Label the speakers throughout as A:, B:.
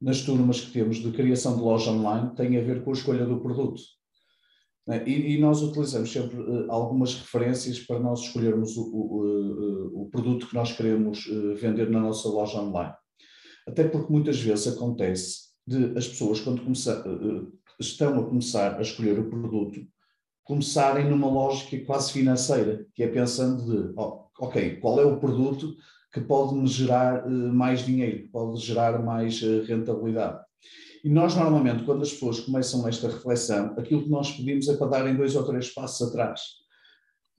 A: nas turmas que temos de criação de loja online, tem a ver com a escolha do produto. Né? E, e, nós utilizamos sempre uh, algumas referências para nós escolhermos o, o, o, o, produto que nós queremos vender na nossa loja online. Até porque muitas vezes acontece de as pessoas, quando começar, estão a começar a escolher o produto, começarem numa lógica quase financeira, que é pensando de, oh, ok, qual é o produto que pode me gerar uh, mais dinheiro, pode gerar mais uh, rentabilidade. E nós, normalmente, quando as pessoas começam esta reflexão, aquilo que nós pedimos é para darem dois ou três passos atrás.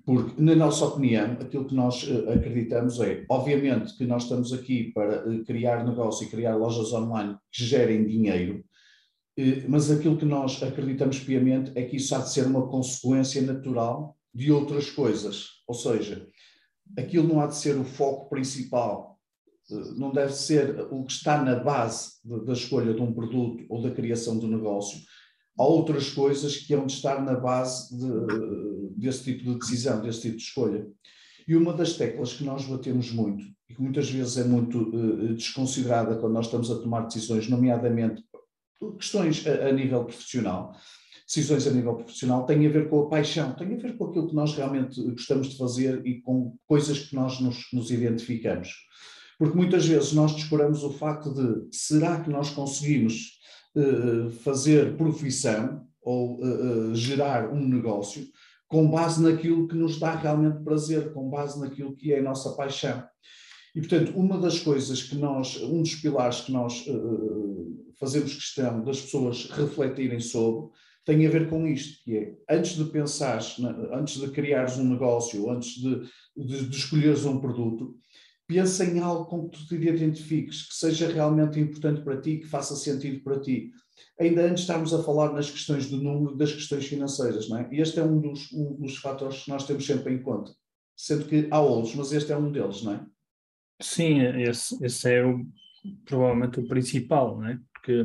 A: Porque, na nossa opinião, aquilo que nós uh, acreditamos é, obviamente, que nós estamos aqui para criar negócio e criar lojas online que gerem dinheiro, mas aquilo que nós acreditamos piamente é que isso há de ser uma consequência natural de outras coisas. Ou seja, aquilo não há de ser o foco principal, eh, não deve ser o que está na base da escolha de um produto ou da criação do negócio. Há outras coisas que hão de estar na base de, desse tipo de decisão, desse tipo de escolha. E uma das teclas que nós batemos muito, e que muitas vezes é muito uh, desconsiderada quando nós estamos a tomar decisões, nomeadamente questões a, a nível profissional, decisões a nível profissional têm a ver com a paixão, têm a ver com aquilo que nós realmente gostamos de fazer e com coisas que nós nos, nos identificamos. Porque muitas vezes nós descuramos o facto de será que nós conseguimos uh, fazer profissão ou uh, uh, gerar um negócio com base naquilo que nos dá realmente prazer, com base naquilo que é a nossa paixão. E, portanto, uma das coisas que nós, um dos pilares que nós fazemos questão das pessoas refletirem sobre, tem a ver com isto, que é, antes de pensar, antes de criares um negócio, antes de, de, de escolheres um produto, pensa em algo com que tu te identifiques, que seja realmente importante para ti, que faça sentido para ti. Ainda antes estávamos a falar nas questões do número, das questões financeiras, não é? E este é um dos, um dos fatores que nós temos sempre em conta. Sendo que há outros, mas este é um deles, não é?
B: Sim, esse, esse é o, provavelmente o principal, não é? Porque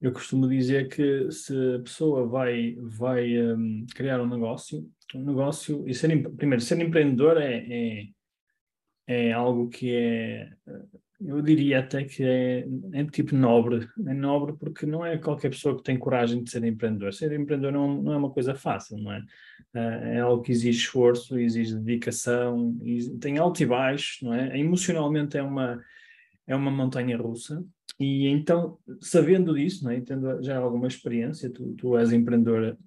B: eu costumo dizer que se a pessoa vai, vai um, criar um negócio, um negócio, e ser, primeiro, ser empreendedor é, é, é, algo que é, eu diria até que é, é tipo nobre, é nobre porque não é qualquer pessoa que tem coragem de ser empreendedor. Ser empreendedor não, não é uma coisa fácil, não é? Eh, é algo que exige esforço, exige dedicação, tem alto e baixo, não é? Emocionalmente é uma, é uma montanha russa, e então, sabendo disso, né, tendo já alguma experiência, tu, tu és empreendedora,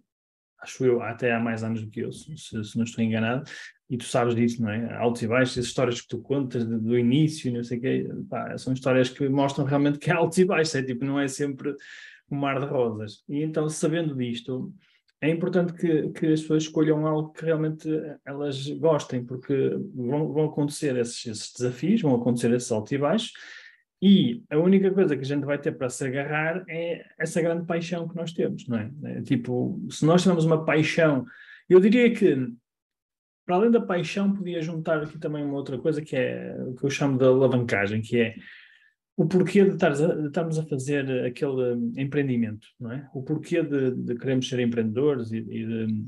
B: acho eu, até há mais anos do que eu, se, se não estou enganado, e tu sabes disso, não é? Altos e baixos, as histórias que tu contas do, início, não sei o quê, pá, são histórias que mostram realmente que há altos e baixos, é tipo, não é sempre um mar de rosas. E então, sabendo disto, é importante que, que as pessoas escolham algo que realmente elas gostem, porque vão, vão acontecer esses, esses desafios, vão acontecer esses altos e baixos, e a única coisa que a gente vai ter para se agarrar é essa grande paixão que nós temos, não é? é tipo, se nós tivermos uma paixão, eu diria que para além da paixão podia juntar aqui também uma outra coisa que é o que eu chamo de alavancagem, que é o porquê de, estarmos a fazer aquele empreendimento, não é? O porquê de, de queremos ser empreendedores e, e, de,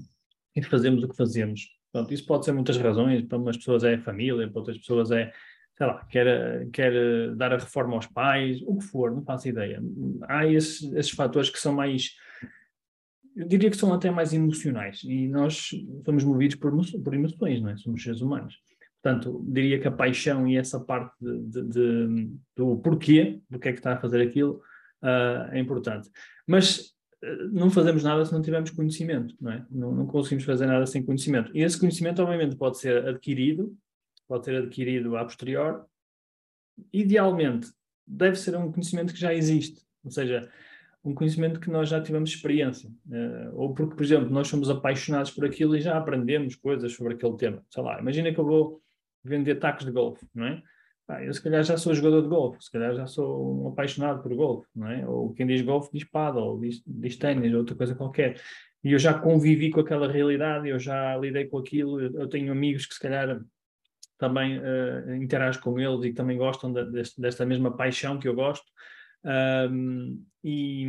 B: e de fazermos o que fazemos. Pronto, isso pode ser muitas razões, para umas pessoas é família, para outras pessoas é sei lá, quer, quer dar a reforma aos pais, o que for, não faço ideia. Há esses, esses fatores que são mais, eu diria que são até mais emocionais e nós somos movidos por, por emoções, não é? Somos seres humanos. Portanto, diria que a paixão e essa parte de, de, de, do porquê, do que é que está a fazer aquilo, uh, é importante. Mas uh, não fazemos nada se não tivermos conhecimento, não é? Não, não conseguimos fazer nada sem conhecimento. E esse conhecimento, obviamente, pode ser adquirido pode ser adquirido a posterior. Idealmente, deve ser um conhecimento que já existe, ou seja, um conhecimento que nós já tivemos experiência. Uh, ou porque, por exemplo, nós somos apaixonados por aquilo e já aprendemos coisas sobre aquele tema. Sei lá, imagina que eu vou vender tacos de golfe, não é? ah, eu se calhar já sou jogador de golfe, se calhar já sou um apaixonado por golfe, não é? Ou quem diz golfe diz paddle, ou diz, diz ténis, ou outra coisa qualquer. E eu já convivi com aquela realidade, eu já lidei com aquilo, eu tenho amigos que se calhar também uh, interajo com eles e também gostam de, deste, desta mesma paixão que eu gosto. Um, e,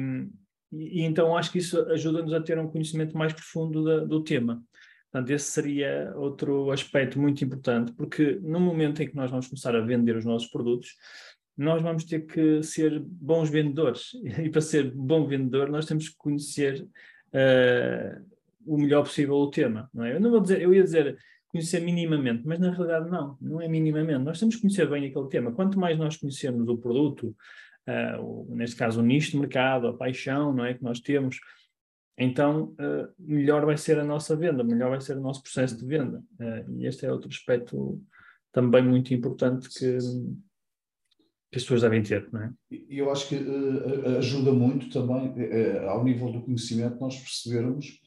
B: e, então acho que isso ajuda-nos a ter um conhecimento mais profundo da, do tema. Portanto, esse seria outro aspecto muito importante, porque no momento em que nós vamos começar a vender os nossos produtos, nós vamos ter que ser bons vendedores. E para ser bom vendedor, nós temos que conhecer uh, o melhor possível o tema. Não é? Eu não vou dizer, eu ia dizer conhecer minimamente, mas na realidade não, não é minimamente. Nós temos que conhecer bem aquele tema. Quanto mais nós conhecermos o produto, uh, o, neste caso o nicho de mercado, a paixão não é, que nós temos, então uh, melhor vai ser a nossa venda, melhor vai ser o nosso processo de venda. Uh, e este é outro aspecto também muito importante que, que as pessoas devem ter, não é?
A: E eu acho que ajuda muito também, ao nível do conhecimento, nós percebermos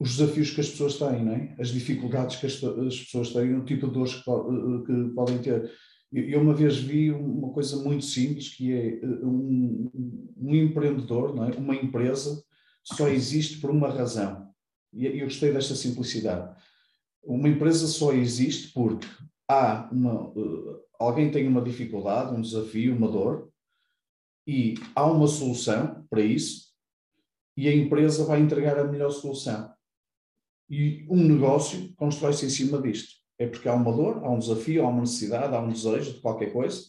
A: os desafios que as pessoas têm, não é? as dificuldades que as, as pessoas têm, o tipo de dores que, que podem ter. Eu uma vez vi uma coisa muito simples, que é eh, um, um empreendedor, não é? uma empresa, só existe por uma razão. E eu gostei desta simplicidade. Uma empresa só existe porque há uma, eh, alguém tem uma dificuldade, um desafio, uma dor, e há uma solução para isso, e a empresa vai entregar a melhor solução. E um negócio constrói-se em cima disto. É porque há uma dor, há um desafio, há uma necessidade, há um desejo de qualquer coisa,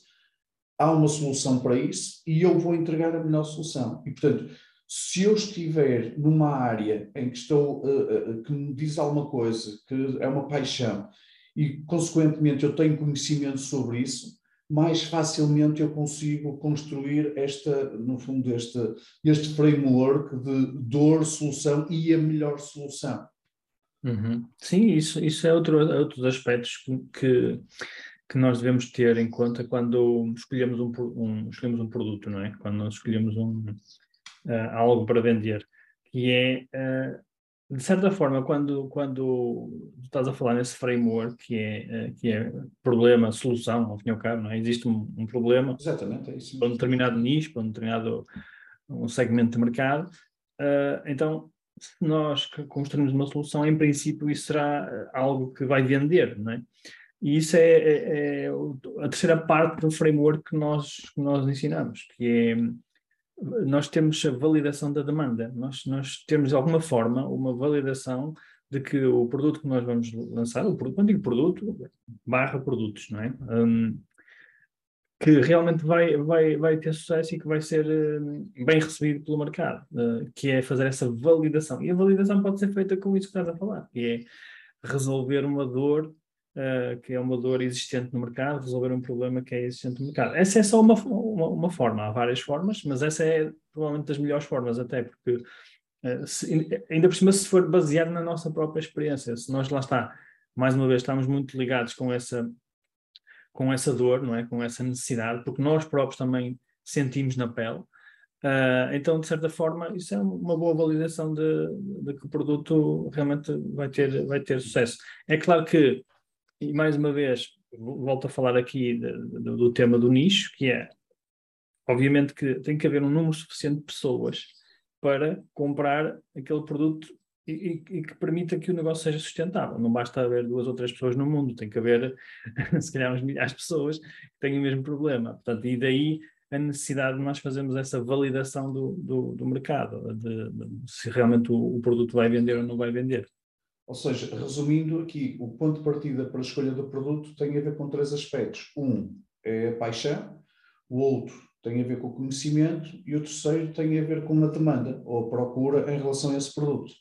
A: há uma solução para isso e eu vou entregar a melhor solução. E, portanto, se eu estiver numa área em que estou, uh, uh, que me diz alguma coisa, que é uma paixão, e consequentemente eu tenho conhecimento sobre isso, mais facilmente eu consigo construir esta, no fundo, este, este framework de dor, solução e a melhor solução.
B: Uhum. Sim, isso, isso é outro, outros aspectos que, que nós devemos ter em conta quando escolhemos um, um escolhemos um produto, não é? Quando nós escolhemos um, uh, algo para vender, que é, uh, de certa forma, quando, quando estás a falar nesse framework, que é, uh, que é problema, solução, ao fim e ao cabo, não é? Existe um, um problema
A: Exatamente, é isso.
B: para um determinado nicho, para um determinado um segmento de mercado, então se nós construirmos uma solução, em princípio isso será eh, algo que vai vender, não é? E isso é, é, é a terceira parte do framework que nós, que nós ensinamos, que é nós temos a validação da demanda, nós, nós temos de alguma forma uma validação de que o produto que nós vamos lançar, o produto, quando digo produto, barra produtos, não é? Um, que realmente vai, vai, vai ter sucesso e que vai ser uh, bem recebido pelo mercado, uh, que é fazer essa validação. E a validação pode ser feita com isso que estás a falar, que é resolver uma dor, uh, que é uma dor existente no mercado, resolver um problema que é existente no mercado. Essa é só uma, uma, uma forma, há várias formas, mas essa é provavelmente das melhores formas, até porque, se, ainda por cima, se for baseado na nossa própria experiência, se nós lá está, mais uma vez, estamos muito ligados com essa com essa dor, não é? Com essa necessidade, porque nós próprios também sentimos na pele. Uh, então, de certa forma, isso é uma boa validação de, de, que o produto realmente vai ter, vai ter sucesso. É claro que, e mais uma vez, volto a falar aqui de, de, do tema do nicho, que é, obviamente que tem que haver um número suficiente de pessoas para comprar aquele produto e, e, que permita que o negócio seja sustentável. Não basta haver duas ou três pessoas no mundo, tem que haver, se calhar, uns milhares de pessoas que têm o mesmo problema. Portanto, e daí a necessidade de nós fazermos essa validação do, do, do mercado, de, de, se realmente o, o, produto vai vender ou não vai vender.
A: Ou seja, resumindo aqui, o ponto de partida para a escolha do produto tem a ver com três aspectos. Um é a paixão, o outro tem a ver com o conhecimento e o terceiro tem a ver com a demanda ou a procura em relação a esse produto.